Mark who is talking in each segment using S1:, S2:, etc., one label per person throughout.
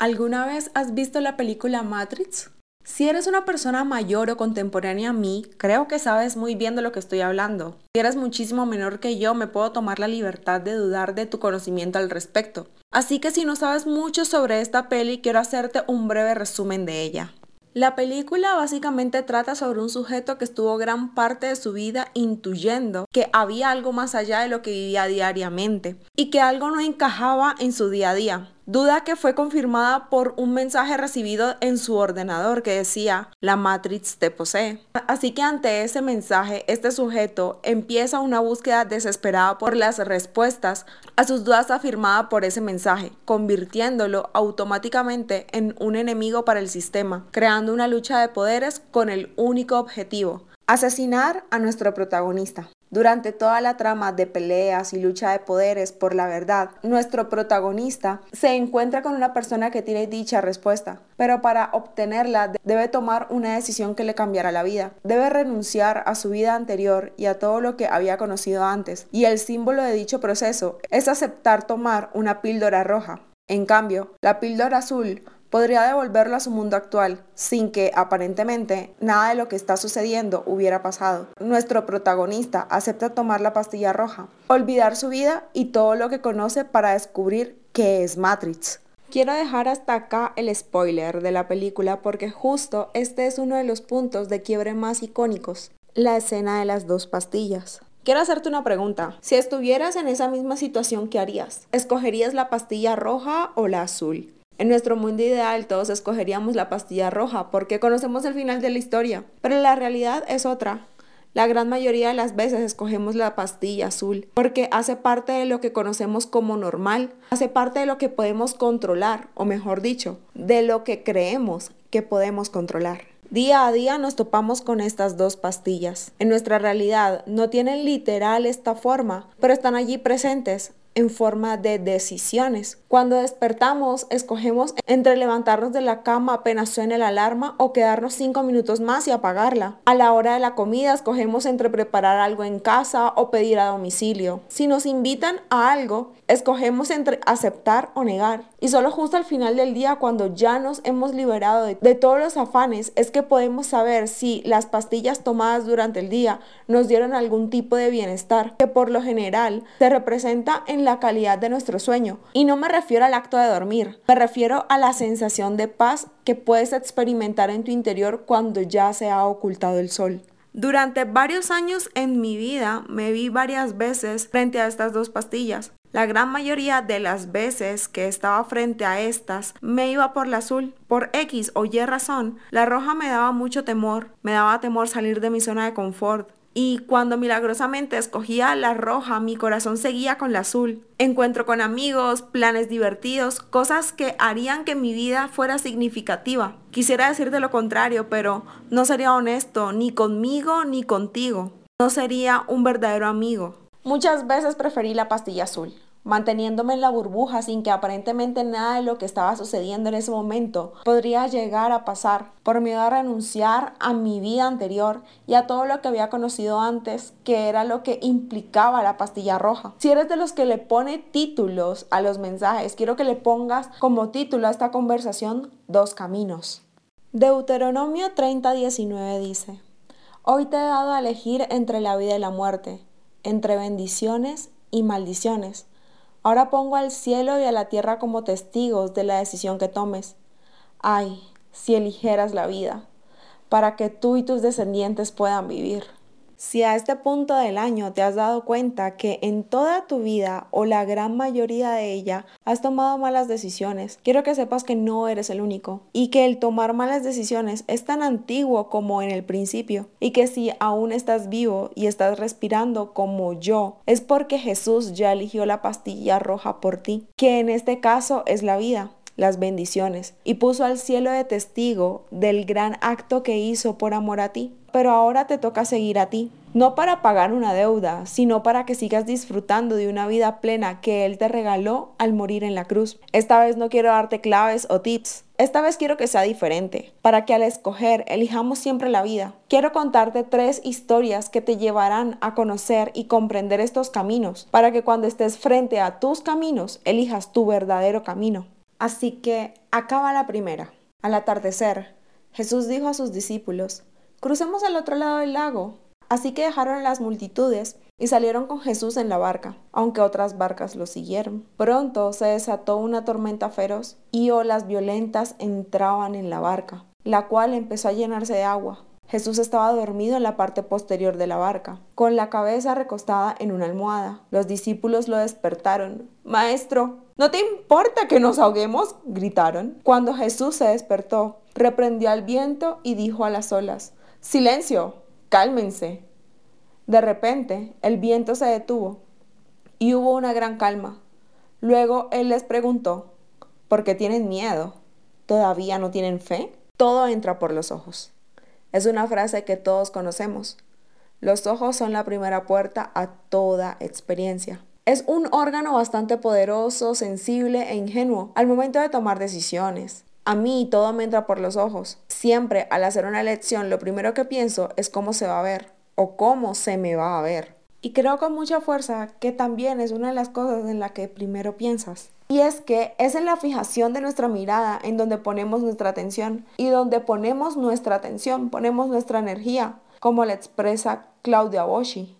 S1: ¿Alguna vez has visto la película Matrix? Si eres una persona mayor o contemporánea a mí, creo que sabes muy bien de lo que estoy hablando. Si eres muchísimo menor que yo, me puedo tomar la libertad de dudar de tu conocimiento al respecto. Así que si no sabes mucho sobre esta peli, quiero hacerte un breve resumen de ella. La película básicamente trata sobre un sujeto que estuvo gran parte de su vida intuyendo que había algo más allá de lo que vivía diariamente y que algo no encajaba en su día a día duda que fue confirmada por un mensaje recibido en su ordenador que decía, la Matrix te posee. Así que ante ese mensaje, este sujeto empieza una búsqueda desesperada por las respuestas a sus dudas afirmadas por ese mensaje, convirtiéndolo automáticamente en un enemigo para el sistema, creando una lucha de poderes con el único objetivo, asesinar a nuestro protagonista. Durante toda la trama de peleas y lucha de poderes por la verdad, nuestro protagonista se encuentra con una persona que tiene dicha respuesta, pero para obtenerla debe tomar una decisión que le cambiará la vida. Debe renunciar a su vida anterior y a todo lo que había conocido antes, y el símbolo de dicho proceso es aceptar tomar una píldora roja. En cambio, la píldora azul podría devolverlo a su mundo actual sin que aparentemente nada de lo que está sucediendo hubiera pasado. Nuestro protagonista acepta tomar la pastilla roja, olvidar su vida y todo lo que conoce para descubrir qué es Matrix. Quiero dejar hasta acá el spoiler de la película porque justo este es uno de los puntos de quiebre más icónicos, la escena de las dos pastillas. Quiero hacerte una pregunta. Si estuvieras en esa misma situación, ¿qué harías? ¿Escogerías la pastilla roja o la azul? En nuestro mundo ideal todos escogeríamos la pastilla roja porque conocemos el final de la historia, pero la realidad es otra. La gran mayoría de las veces escogemos la pastilla azul porque hace parte de lo que conocemos como normal, hace parte de lo que podemos controlar, o mejor dicho, de lo que creemos que podemos controlar. Día a día nos topamos con estas dos pastillas. En nuestra realidad no tienen literal esta forma, pero están allí presentes en forma de decisiones. Cuando despertamos, escogemos entre levantarnos de la cama apenas suene la alarma o quedarnos cinco minutos más y apagarla. A la hora de la comida, escogemos entre preparar algo en casa o pedir a domicilio. Si nos invitan a algo, escogemos entre aceptar o negar. Y solo justo al final del día, cuando ya nos hemos liberado de, de todos los afanes, es que podemos saber si las pastillas tomadas durante el día nos dieron algún tipo de bienestar, que por lo general se representa en la calidad de nuestro sueño. Y no me refiero al acto de dormir, me refiero a la sensación de paz que puedes experimentar en tu interior cuando ya se ha ocultado el sol. Durante varios años en mi vida me vi varias veces frente a estas dos pastillas. La gran mayoría de las veces que estaba frente a estas me iba por la azul. Por X o Y razón, la roja me daba mucho temor, me daba temor salir de mi zona de confort, y cuando milagrosamente escogía la roja, mi corazón seguía con la azul. Encuentro con amigos, planes divertidos, cosas que harían que mi vida fuera significativa. Quisiera decirte lo contrario, pero no sería honesto ni conmigo ni contigo. No sería un verdadero amigo. Muchas veces preferí la pastilla azul manteniéndome en la burbuja sin que aparentemente nada de lo que estaba sucediendo en ese momento podría llegar a pasar, por miedo a renunciar a mi vida anterior y a todo lo que había conocido antes, que era lo que implicaba la pastilla roja. Si eres de los que le pone títulos a los mensajes, quiero que le pongas como título a esta conversación dos caminos. Deuteronomio 30:19 dice, Hoy te he dado a elegir entre la vida y la muerte, entre bendiciones y maldiciones. Ahora pongo al cielo y a la tierra como testigos de la decisión que tomes. Ay, si eligieras la vida, para que tú y tus descendientes puedan vivir. Si a este punto del año te has dado cuenta que en toda tu vida o la gran mayoría de ella has tomado malas decisiones, quiero que sepas que no eres el único y que el tomar malas decisiones es tan antiguo como en el principio y que si aún estás vivo y estás respirando como yo, es porque Jesús ya eligió la pastilla roja por ti, que en este caso es la vida las bendiciones y puso al cielo de testigo del gran acto que hizo por amor a ti pero ahora te toca seguir a ti. No para pagar una deuda, sino para que sigas disfrutando de una vida plena que Él te regaló al morir en la cruz. Esta vez no quiero darte claves o tips. Esta vez quiero que sea diferente, para que al escoger elijamos siempre la vida. Quiero contarte tres historias que te llevarán a conocer y comprender estos caminos, para que cuando estés frente a tus caminos elijas tu verdadero camino. Así que acaba la primera. Al atardecer, Jesús dijo a sus discípulos, crucemos al otro lado del lago. Así que dejaron las multitudes y salieron con Jesús en la barca, aunque otras barcas lo siguieron. Pronto se desató una tormenta feroz y olas violentas entraban en la barca, la cual empezó a llenarse de agua. Jesús estaba dormido en la parte posterior de la barca, con la cabeza recostada en una almohada. Los discípulos lo despertaron. Maestro, ¿no te importa que nos ahoguemos? gritaron. Cuando Jesús se despertó, reprendió al viento y dijo a las olas, Silencio, cálmense. De repente, el viento se detuvo y hubo una gran calma. Luego él les preguntó, ¿por qué tienen miedo? ¿Todavía no tienen fe? Todo entra por los ojos. Es una frase que todos conocemos. Los ojos son la primera puerta a toda experiencia. Es un órgano bastante poderoso, sensible e ingenuo al momento de tomar decisiones. A mí todo me entra por los ojos. Siempre al hacer una elección lo primero que pienso es cómo se va a ver o cómo se me va a ver. Y creo con mucha fuerza que también es una de las cosas en la que primero piensas. Y es que es en la fijación de nuestra mirada en donde ponemos nuestra atención. Y donde ponemos nuestra atención, ponemos nuestra energía, como la expresa Claudia Boshi.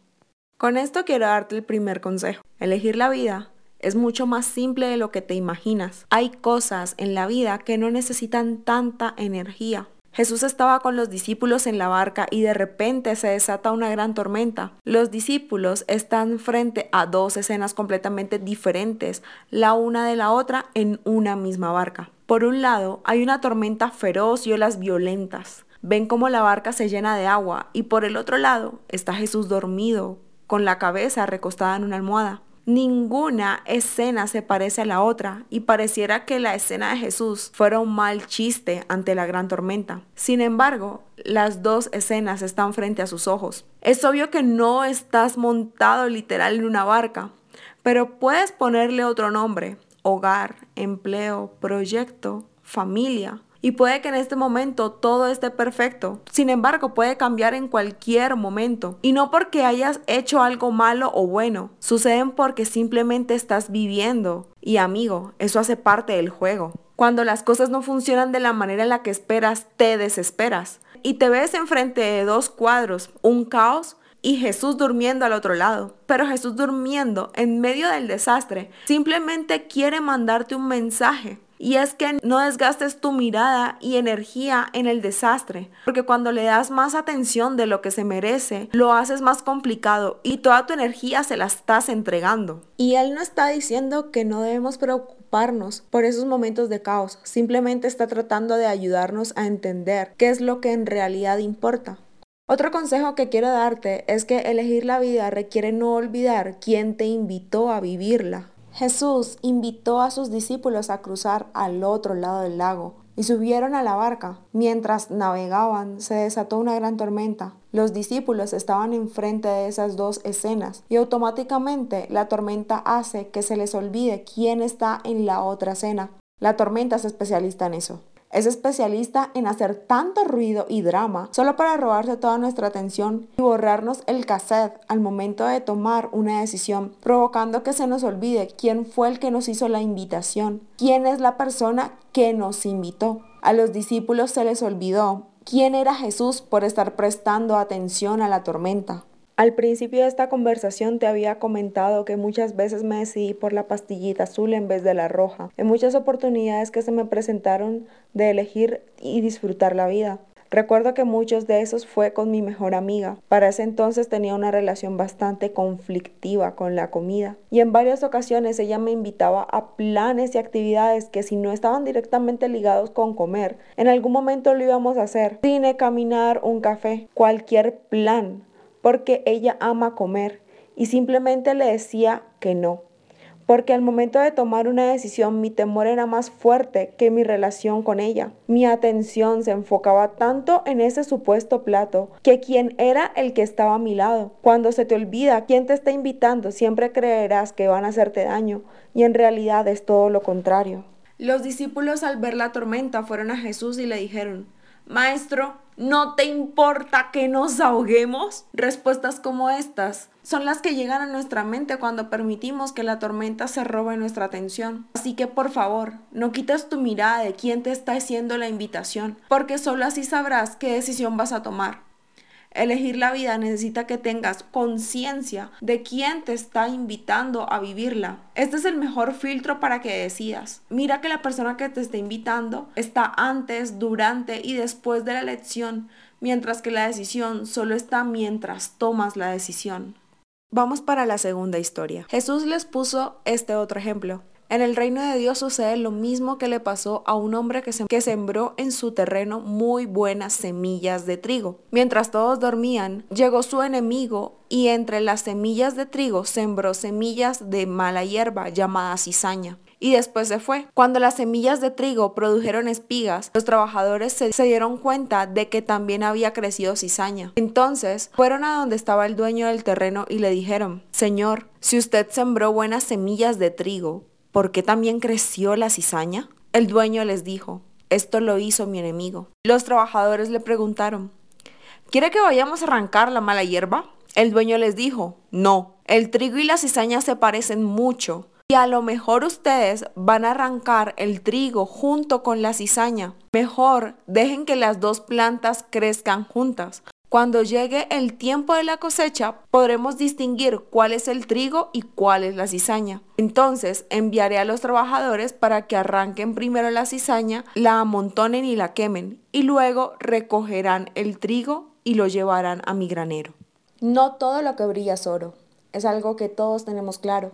S1: Con esto quiero darte el primer consejo. Elegir la vida es mucho más simple de lo que te imaginas. Hay cosas en la vida que no necesitan tanta energía. Jesús estaba con los discípulos en la barca y de repente se desata una gran tormenta. Los discípulos están frente a dos escenas completamente diferentes, la una de la otra en una misma barca. Por un lado, hay una tormenta feroz y olas violentas. Ven cómo la barca se llena de agua y por el otro lado está Jesús dormido, con la cabeza recostada en una almohada. Ninguna escena se parece a la otra y pareciera que la escena de Jesús fuera un mal chiste ante la gran tormenta. Sin embargo, las dos escenas están frente a sus ojos. Es obvio que no estás montado literal en una barca, pero puedes ponerle otro nombre. Hogar, empleo, proyecto, familia. Y puede que en este momento todo esté perfecto. Sin embargo, puede cambiar en cualquier momento. Y no porque hayas hecho algo malo o bueno. Suceden porque simplemente estás viviendo. Y amigo, eso hace parte del juego. Cuando las cosas no funcionan de la manera en la que esperas, te desesperas. Y te ves enfrente de dos cuadros, un caos y Jesús durmiendo al otro lado. Pero Jesús durmiendo en medio del desastre simplemente quiere mandarte un mensaje. Y es que no desgastes tu mirada y energía en el desastre, porque cuando le das más atención de lo que se merece, lo haces más complicado y toda tu energía se la estás entregando. Y él no está diciendo que no debemos preocuparnos por esos momentos de caos, simplemente está tratando de ayudarnos a entender qué es lo que en realidad importa. Otro consejo que quiero darte es que elegir la vida requiere no olvidar quién te invitó a vivirla. Jesús invitó a sus discípulos a cruzar al otro lado del lago y subieron a la barca. Mientras navegaban, se desató una gran tormenta. Los discípulos estaban enfrente de esas dos escenas y automáticamente la tormenta hace que se les olvide quién está en la otra escena. La tormenta es especialista en eso. Es especialista en hacer tanto ruido y drama solo para robarse toda nuestra atención y borrarnos el cassette al momento de tomar una decisión, provocando que se nos olvide quién fue el que nos hizo la invitación, quién es la persona que nos invitó. A los discípulos se les olvidó quién era Jesús por estar prestando atención a la tormenta. Al principio de esta conversación te había comentado que muchas veces me decidí por la pastillita azul en vez de la roja, en muchas oportunidades que se me presentaron de elegir y disfrutar la vida. Recuerdo que muchos de esos fue con mi mejor amiga. Para ese entonces tenía una relación bastante conflictiva con la comida y en varias ocasiones ella me invitaba a planes y actividades que si no estaban directamente ligados con comer, en algún momento lo íbamos a hacer. Cine, caminar, un café, cualquier plan porque ella ama comer y simplemente le decía que no. Porque al momento de tomar una decisión mi temor era más fuerte que mi relación con ella. Mi atención se enfocaba tanto en ese supuesto plato que quien era el que estaba a mi lado. Cuando se te olvida quién te está invitando, siempre creerás que van a hacerte daño y en realidad es todo lo contrario. Los discípulos al ver la tormenta fueron a Jesús y le dijeron, Maestro, ¿no te importa que nos ahoguemos? Respuestas como estas son las que llegan a nuestra mente cuando permitimos que la tormenta se robe nuestra atención. Así que por favor, no quites tu mirada de quién te está haciendo la invitación, porque solo así sabrás qué decisión vas a tomar. Elegir la vida necesita que tengas conciencia de quién te está invitando a vivirla. Este es el mejor filtro para que decidas. Mira que la persona que te está invitando está antes, durante y después de la elección, mientras que la decisión solo está mientras tomas la decisión. Vamos para la segunda historia. Jesús les puso este otro ejemplo. En el reino de Dios sucede lo mismo que le pasó a un hombre que, sembró en su terreno muy buenas semillas de trigo. Mientras todos dormían, llegó su enemigo y entre las semillas de trigo sembró semillas de mala hierba llamada cizaña y después se fue. Cuando las semillas de trigo produjeron espigas, los trabajadores se, dieron cuenta de que también había crecido cizaña. Entonces fueron a donde estaba el dueño del terreno y le dijeron, Señor, si usted sembró buenas semillas de trigo, ¿por qué también creció la cizaña? El dueño les dijo, esto lo hizo mi enemigo. Los trabajadores le preguntaron, ¿quiere que vayamos a arrancar la mala hierba? El dueño les dijo, no, el trigo y la cizaña se parecen mucho. Y a lo mejor ustedes van a arrancar el trigo junto con la cizaña. Mejor dejen que las dos plantas crezcan juntas. Cuando llegue el tiempo de la cosecha, podremos distinguir cuál es el trigo y cuál es la cizaña. Entonces enviaré a los trabajadores para que arranquen primero la cizaña, la amontonen y la quemen, y luego recogerán el trigo y lo llevarán a mi granero. No todo lo que brilla es oro, es algo que todos tenemos claro,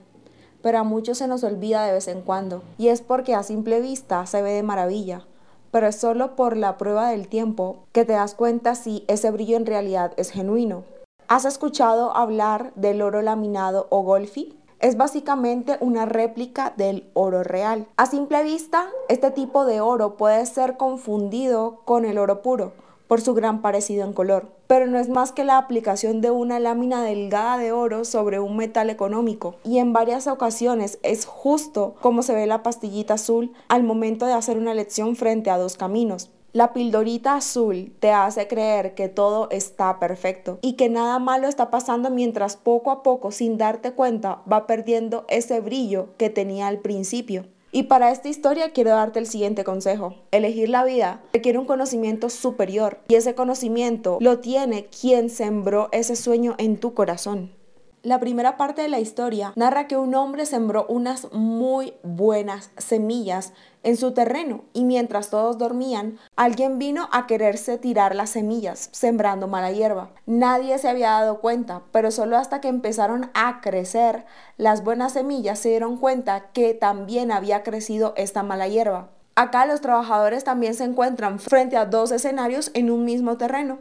S1: pero a muchos se nos olvida de vez en cuando, y es porque a simple vista se ve de maravilla pero es solo por la prueba del tiempo que te das cuenta si ese brillo en realidad es genuino. ¿Has escuchado hablar del oro laminado o golfi? Es básicamente una réplica del oro real. A simple vista, este tipo de oro puede ser confundido con el oro puro, por su gran parecido en color, pero no es más que la aplicación de una lámina delgada de oro sobre un metal económico y en varias ocasiones es justo como se ve la pastillita azul al momento de hacer una elección frente a dos caminos. La pildorita azul te hace creer que todo está perfecto y que nada malo está pasando mientras poco a poco, sin darte cuenta, va perdiendo ese brillo que tenía al principio. Y para esta historia quiero darte el siguiente consejo. Elegir la vida requiere un conocimiento superior y ese conocimiento lo tiene quien sembró ese sueño en tu corazón. La primera parte de la historia narra que un hombre sembró unas muy buenas semillas en su terreno y mientras todos dormían, alguien vino a quererse tirar las semillas, sembrando mala hierba. Nadie se había dado cuenta, pero solo hasta que empezaron a crecer las buenas semillas se dieron cuenta que también había crecido esta mala hierba. Acá los trabajadores también se encuentran frente a dos escenarios en un mismo terreno.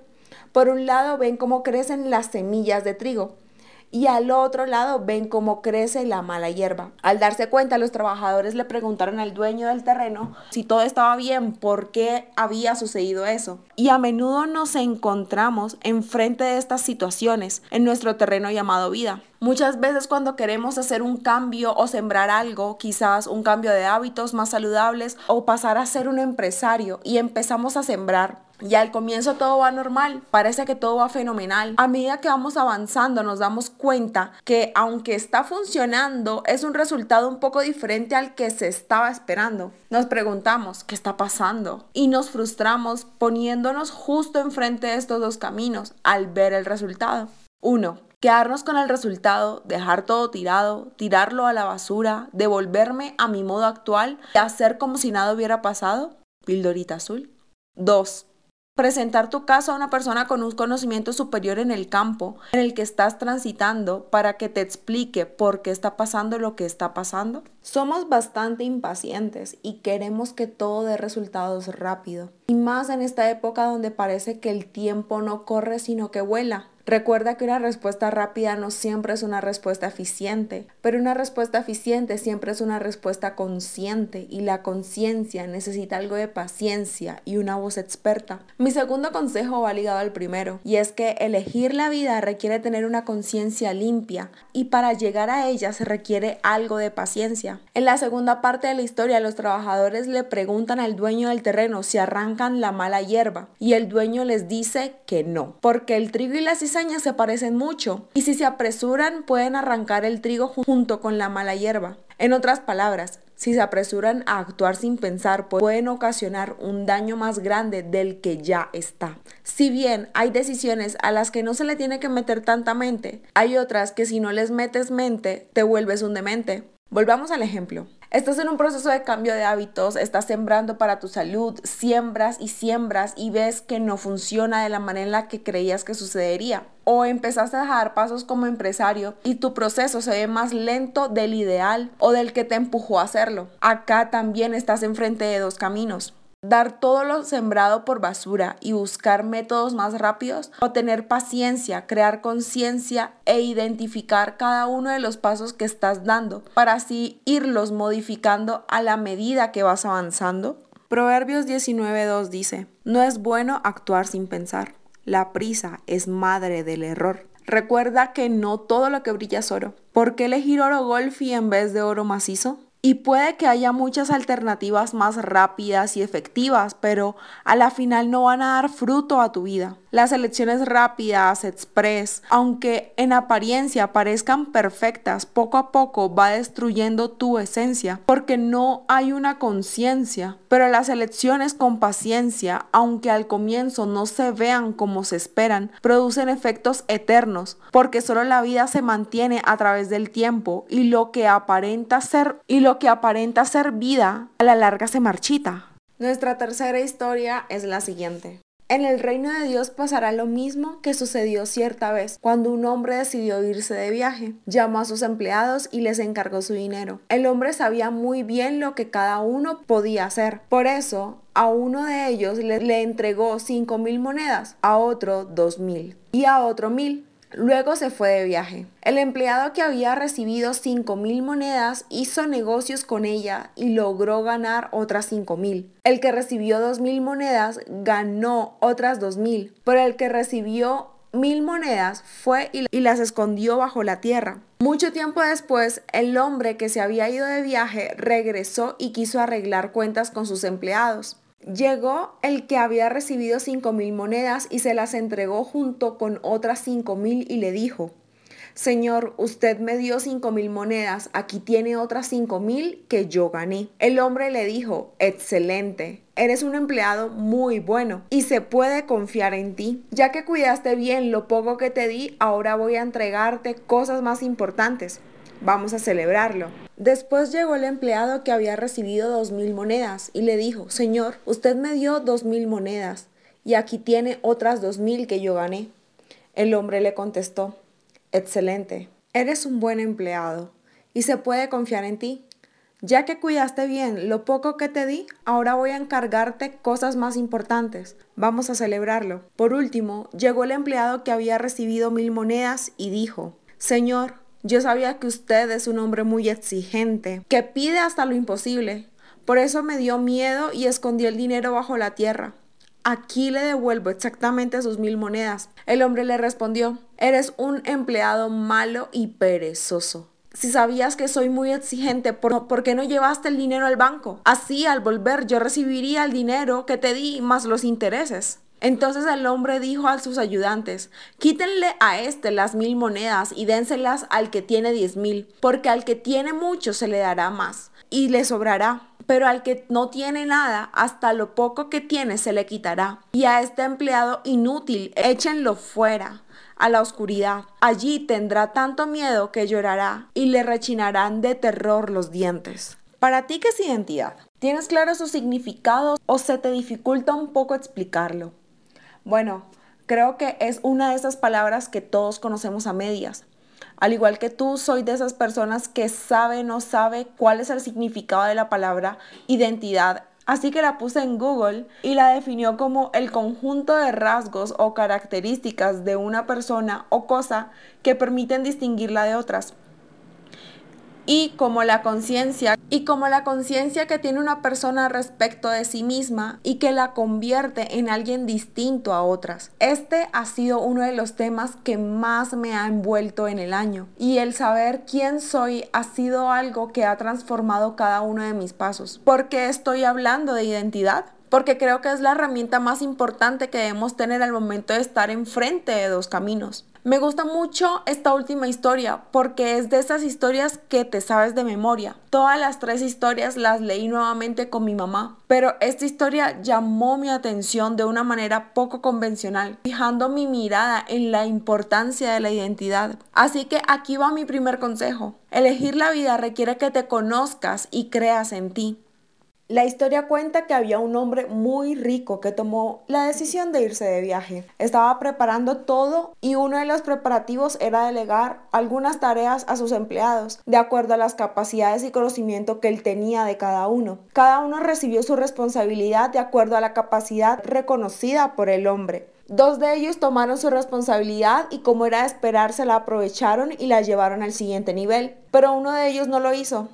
S1: Por un lado ven cómo crecen las semillas de trigo y al otro lado ven cómo crece la mala hierba. Al darse cuenta, los trabajadores le preguntaron al dueño del terreno si todo estaba bien, por qué había sucedido eso. Y a menudo nos encontramos enfrente de estas situaciones en nuestro terreno llamado vida. Muchas veces cuando queremos hacer un cambio o sembrar algo, quizás un cambio de hábitos más saludables o pasar a ser un empresario y empezamos a sembrar, y al comienzo todo va normal, parece que todo va fenomenal. A medida que vamos avanzando nos damos cuenta que aunque está funcionando, es un resultado un poco diferente al que se estaba esperando. Nos preguntamos, ¿qué está pasando? Y nos frustramos poniéndonos justo enfrente de estos dos caminos al ver el resultado. Uno, quedarnos con el resultado, dejar todo tirado, tirarlo a la basura, devolverme a mi modo actual y hacer como si nada hubiera pasado. Pildorita azul. 2 presentar tu caso a una persona con un conocimiento superior en el campo en el que estás transitando para que te explique por qué está pasando lo que está pasando? Somos bastante impacientes y queremos que todo dé resultados rápido. Y más en esta época donde parece que el tiempo no corre sino que vuela. Recuerda que una respuesta rápida no siempre es una respuesta eficiente, pero una respuesta eficiente siempre es una respuesta consciente y la conciencia necesita algo de paciencia y una voz experta. Mi segundo consejo va ligado al primero y es que elegir la vida requiere tener una conciencia limpia y para llegar a ella se requiere algo de paciencia. En la segunda parte de la historia los trabajadores le preguntan al dueño del terreno si arrancan la mala hierba y el dueño les dice que no, porque el trigo y la se parecen mucho y si se apresuran pueden arrancar el trigo junto con la mala hierba. En otras palabras, si se apresuran a actuar sin pensar, pueden ocasionar un daño más grande del que ya está. Si bien hay decisiones a las que no se le tiene que meter tanta mente, hay otras que si no les metes mente, te vuelves un demente. Volvamos al ejemplo. Estás en un proceso de cambio de hábitos, estás sembrando para tu salud, siembras y siembras y ves que no funciona de la manera en la que creías que sucedería. O empezaste a dejar pasos como empresario y tu proceso se ve más lento del ideal o del que te empujó a hacerlo. Acá también estás enfrente de dos caminos dar todo lo sembrado por basura y buscar métodos más rápidos o tener paciencia, crear conciencia e identificar cada uno de los pasos que estás dando para así irlos modificando a la medida que vas avanzando? Proverbios 19.2 dice, no es bueno actuar sin pensar. La prisa es madre del error. Recuerda que no todo lo que brilla es oro. ¿Por qué elegir oro golfi en vez de oro macizo? Y puede que haya muchas alternativas más rápidas y efectivas, pero a la final no van a dar fruto a tu vida. Las elecciones rápidas, express, aunque en apariencia parezcan perfectas, poco a poco va destruyendo tu esencia, porque no hay una conciencia. Pero las elecciones con paciencia, aunque al comienzo no se vean como se esperan, producen efectos eternos, porque solo la vida se mantiene a través del tiempo y lo que aparenta ser y lo que aparenta ser vida a la larga se marchita. Nuestra tercera historia es la siguiente. En el reino de Dios pasará lo mismo que sucedió cierta vez, cuando un hombre decidió irse de viaje. Llamó a sus empleados y les encargó su dinero. El hombre sabía muy bien lo que cada uno podía hacer. Por eso, a uno de ellos le, le entregó cinco mil monedas, a otro dos mil y a otro mil. Luego se fue de viaje. El empleado que había recibido 5 mil monedas hizo negocios con ella y logró ganar otras 5 mil. El que recibió 2 mil monedas ganó otras 2 mil, pero el que recibió mil monedas fue y las escondió bajo la tierra. Mucho tiempo después, el hombre que se había ido de viaje regresó y quiso arreglar cuentas con sus empleados. Llegó el que había recibido cinco mil monedas y se las entregó junto con otras cinco mil y le dijo, Señor, usted me dio cinco mil monedas, aquí tiene otras cinco mil que yo gané. El hombre le dijo, excelente, eres un empleado muy bueno y se puede confiar en ti. Ya que cuidaste bien lo poco que te di, ahora voy a entregarte cosas más importantes. Vamos a celebrarlo. Después llegó el empleado que había recibido dos mil monedas y le dijo, Señor, usted me dio dos mil monedas y aquí tiene otras dos mil que yo gané. El hombre le contestó, Excelente, eres un buen empleado y se puede confiar en ti. Ya que cuidaste bien lo poco que te di, ahora voy a encargarte cosas más importantes. Vamos a celebrarlo. Por último, llegó el empleado que había recibido mil monedas y dijo, Señor, yo sabía que usted es un hombre muy exigente, que pide hasta lo imposible. Por eso me dio miedo y escondí el dinero bajo la tierra. Aquí le devuelvo exactamente sus mil monedas. El hombre le respondió, eres un empleado malo y perezoso. Si sabías que soy muy exigente, ¿por, qué no llevaste el dinero al banco? Así al volver yo recibiría el dinero que te di más los intereses. Entonces el hombre dijo a sus ayudantes, quítenle a este las mil monedas y dénselas al que tiene diez mil, porque al que tiene mucho se le dará más y le sobrará. Pero al que no tiene nada, hasta lo poco que tiene se le quitará. Y a este empleado inútil, échenlo fuera a la oscuridad. Allí tendrá tanto miedo que llorará y le rechinarán de terror los dientes. ¿Para ti qué es identidad? ¿Tienes claro su significado o se te dificulta un poco explicarlo? Bueno, creo que es una de esas palabras que todos conocemos a medias. Al igual que tú, soy de esas personas que sabe, no sabe cuál es el significado de la palabra identidad Así que la puse en Google y la definió como el conjunto de rasgos o características de una persona o cosa que permiten distinguirla de otras y como la conciencia y como la conciencia que tiene una persona respecto de sí misma y que la convierte en alguien distinto a otras. Este ha sido uno de los temas que más me ha envuelto en el año y el saber quién soy ha sido algo que ha transformado cada uno de mis pasos. ¿Por qué estoy hablando de identidad? porque creo que es la herramienta más importante que debemos tener al momento de estar enfrente de dos caminos. Me gusta mucho esta última historia porque es de esas historias que te sabes de memoria. Todas las tres historias las leí nuevamente con mi mamá, pero esta historia llamó mi atención de una manera poco convencional, fijando mi mirada en la importancia de la identidad. Así que aquí va mi primer consejo. Elegir la vida requiere que te conozcas y creas en ti. La historia cuenta que había un hombre muy rico que tomó la decisión de irse de viaje. Estaba preparando todo y uno de los preparativos era delegar algunas tareas a sus empleados, de acuerdo a las capacidades y conocimiento que él tenía de cada uno. Cada uno recibió su responsabilidad de acuerdo a la capacidad reconocida por el hombre. Dos de ellos tomaron su responsabilidad y como era de esperarse la aprovecharon y la llevaron al siguiente nivel, pero uno de ellos no lo hizo.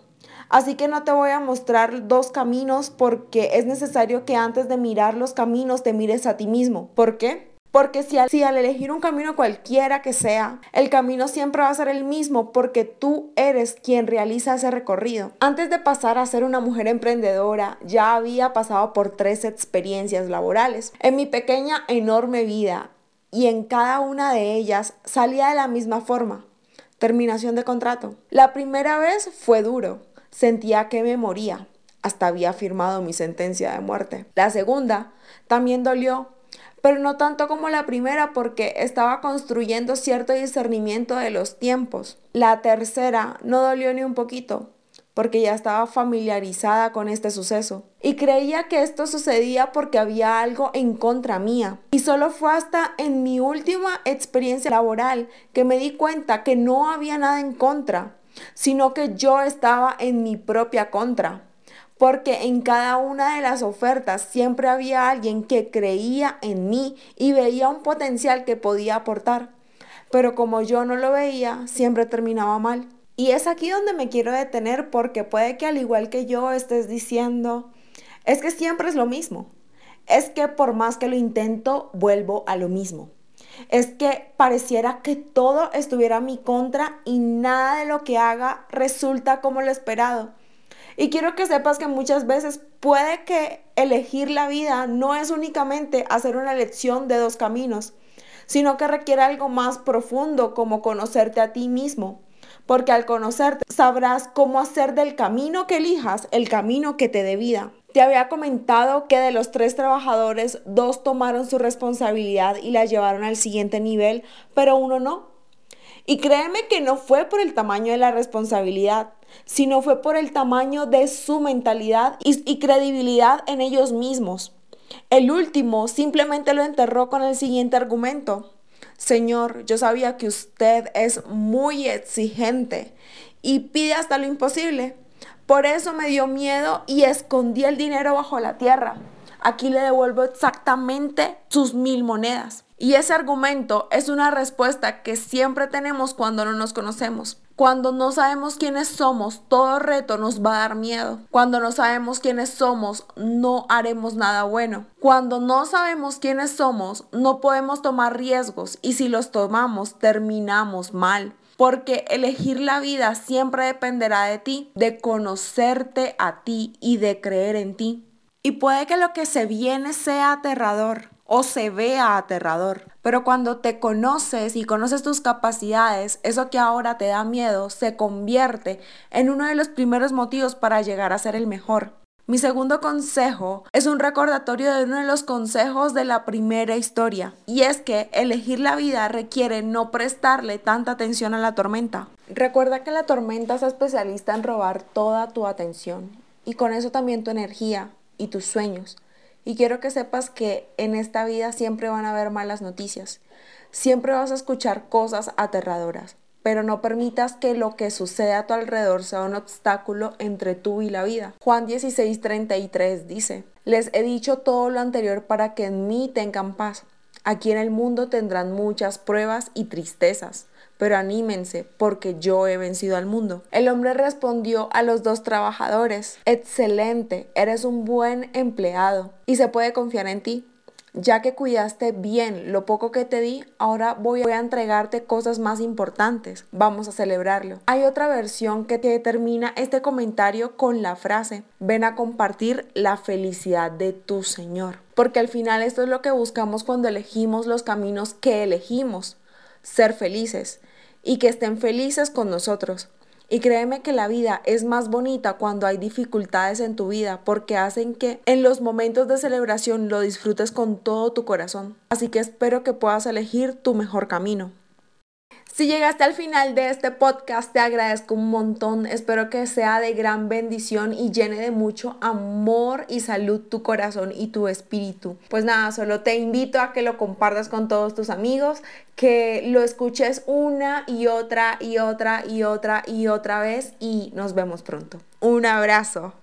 S1: Así que no te voy a mostrar dos caminos porque es necesario que antes de mirar los caminos te mires a ti mismo. ¿Por qué? Porque si al, si al, elegir un camino cualquiera que sea, el camino siempre va a ser el mismo porque tú eres quien realiza ese recorrido. Antes de pasar a ser una mujer emprendedora, ya había pasado por tres experiencias laborales. En mi pequeña, enorme vida y en cada una de ellas salía de la misma forma. Terminación de contrato. La primera vez fue duro. Sentía que me moría. Hasta había firmado mi sentencia de muerte. La segunda también dolió, pero no tanto como la primera porque estaba construyendo cierto discernimiento de los tiempos. La tercera no dolió ni un poquito porque ya estaba familiarizada con este suceso y creía que esto sucedía porque había algo en contra mía. Y solo fue hasta en mi última experiencia laboral que me di cuenta que no había nada en contra, sino que yo estaba en mi propia contra. Porque en cada una de las ofertas siempre había alguien que creía en mí y veía un potencial que podía aportar. Pero como yo no lo veía, siempre terminaba mal. Y es aquí donde me quiero detener porque puede que al igual que yo estés diciendo, es que siempre es lo mismo. Es que por más que lo intento, vuelvo a lo mismo es que pareciera que todo estuviera a mi contra y nada de lo que haga resulta como lo esperado. Y quiero que sepas que muchas veces puede que elegir la vida no es únicamente hacer una elección de dos caminos, sino que requiere algo más profundo como conocerte a ti mismo. Porque al conocerte sabrás cómo hacer del camino que elijas el camino que te dé vida. Te había comentado que de los tres trabajadores, dos tomaron su responsabilidad y la llevaron al siguiente nivel, pero uno no. Y créeme que no fue por el tamaño de la responsabilidad, sino fue por el tamaño de su mentalidad y, credibilidad en ellos mismos. El último simplemente lo enterró con el siguiente argumento. Señor, yo sabía que usted es muy exigente y pide hasta lo imposible. Por eso me dio miedo y escondí el dinero bajo la tierra. Aquí le devuelvo exactamente sus mil monedas. Y ese argumento es una respuesta que siempre tenemos cuando no nos conocemos. Cuando no sabemos quiénes somos, todo reto nos va a dar miedo. Cuando no sabemos quiénes somos, no haremos nada bueno. Cuando no sabemos quiénes somos, no podemos tomar riesgos y si los tomamos, terminamos mal porque elegir la vida siempre dependerá de ti, de conocerte a ti y de creer en ti. Y puede que lo que se viene sea aterrador o se vea aterrador, pero cuando te conoces y conoces tus capacidades, eso que ahora te da miedo se convierte en uno de los primeros motivos para llegar a ser el mejor. Mi segundo consejo es un recordatorio de uno de los consejos de la primera historia, y es que elegir la vida requiere no prestarle tanta atención a la tormenta. Recuerda que la tormenta es especialista en robar toda tu atención, y con eso también tu energía y tus sueños. Y quiero que sepas que en esta vida siempre van a haber malas noticias, siempre vas a escuchar cosas aterradoras. Pero no permitas que lo que sucede a tu alrededor sea un obstáculo entre tú y la vida. Juan 16:33 dice, les he dicho todo lo anterior para que en mí tengan paz. Aquí en el mundo tendrán muchas pruebas y tristezas, pero anímense porque yo he vencido al mundo. El hombre respondió a los dos trabajadores, excelente, eres un buen empleado y se puede confiar en ti. Ya que cuidaste bien lo poco que te di, ahora voy a entregarte cosas más importantes. Vamos a celebrarlo. Hay otra versión que te termina este comentario con la frase, ven a compartir la felicidad de tu Señor. Porque al final esto es lo que buscamos cuando elegimos los caminos que elegimos, ser felices y que estén felices con nosotros. Y créeme que la vida es más bonita cuando hay dificultades en tu vida porque hacen que en los momentos de celebración lo disfrutes con todo tu corazón. Así que espero que puedas elegir tu mejor camino. Si llegaste al final de este podcast, te agradezco un montón. Espero que sea de gran bendición y llene de mucho amor y salud tu corazón y tu espíritu. Pues nada, solo te invito a que lo compartas con todos tus amigos, que lo escuches una y otra y otra y otra y otra vez y nos vemos pronto. Un abrazo.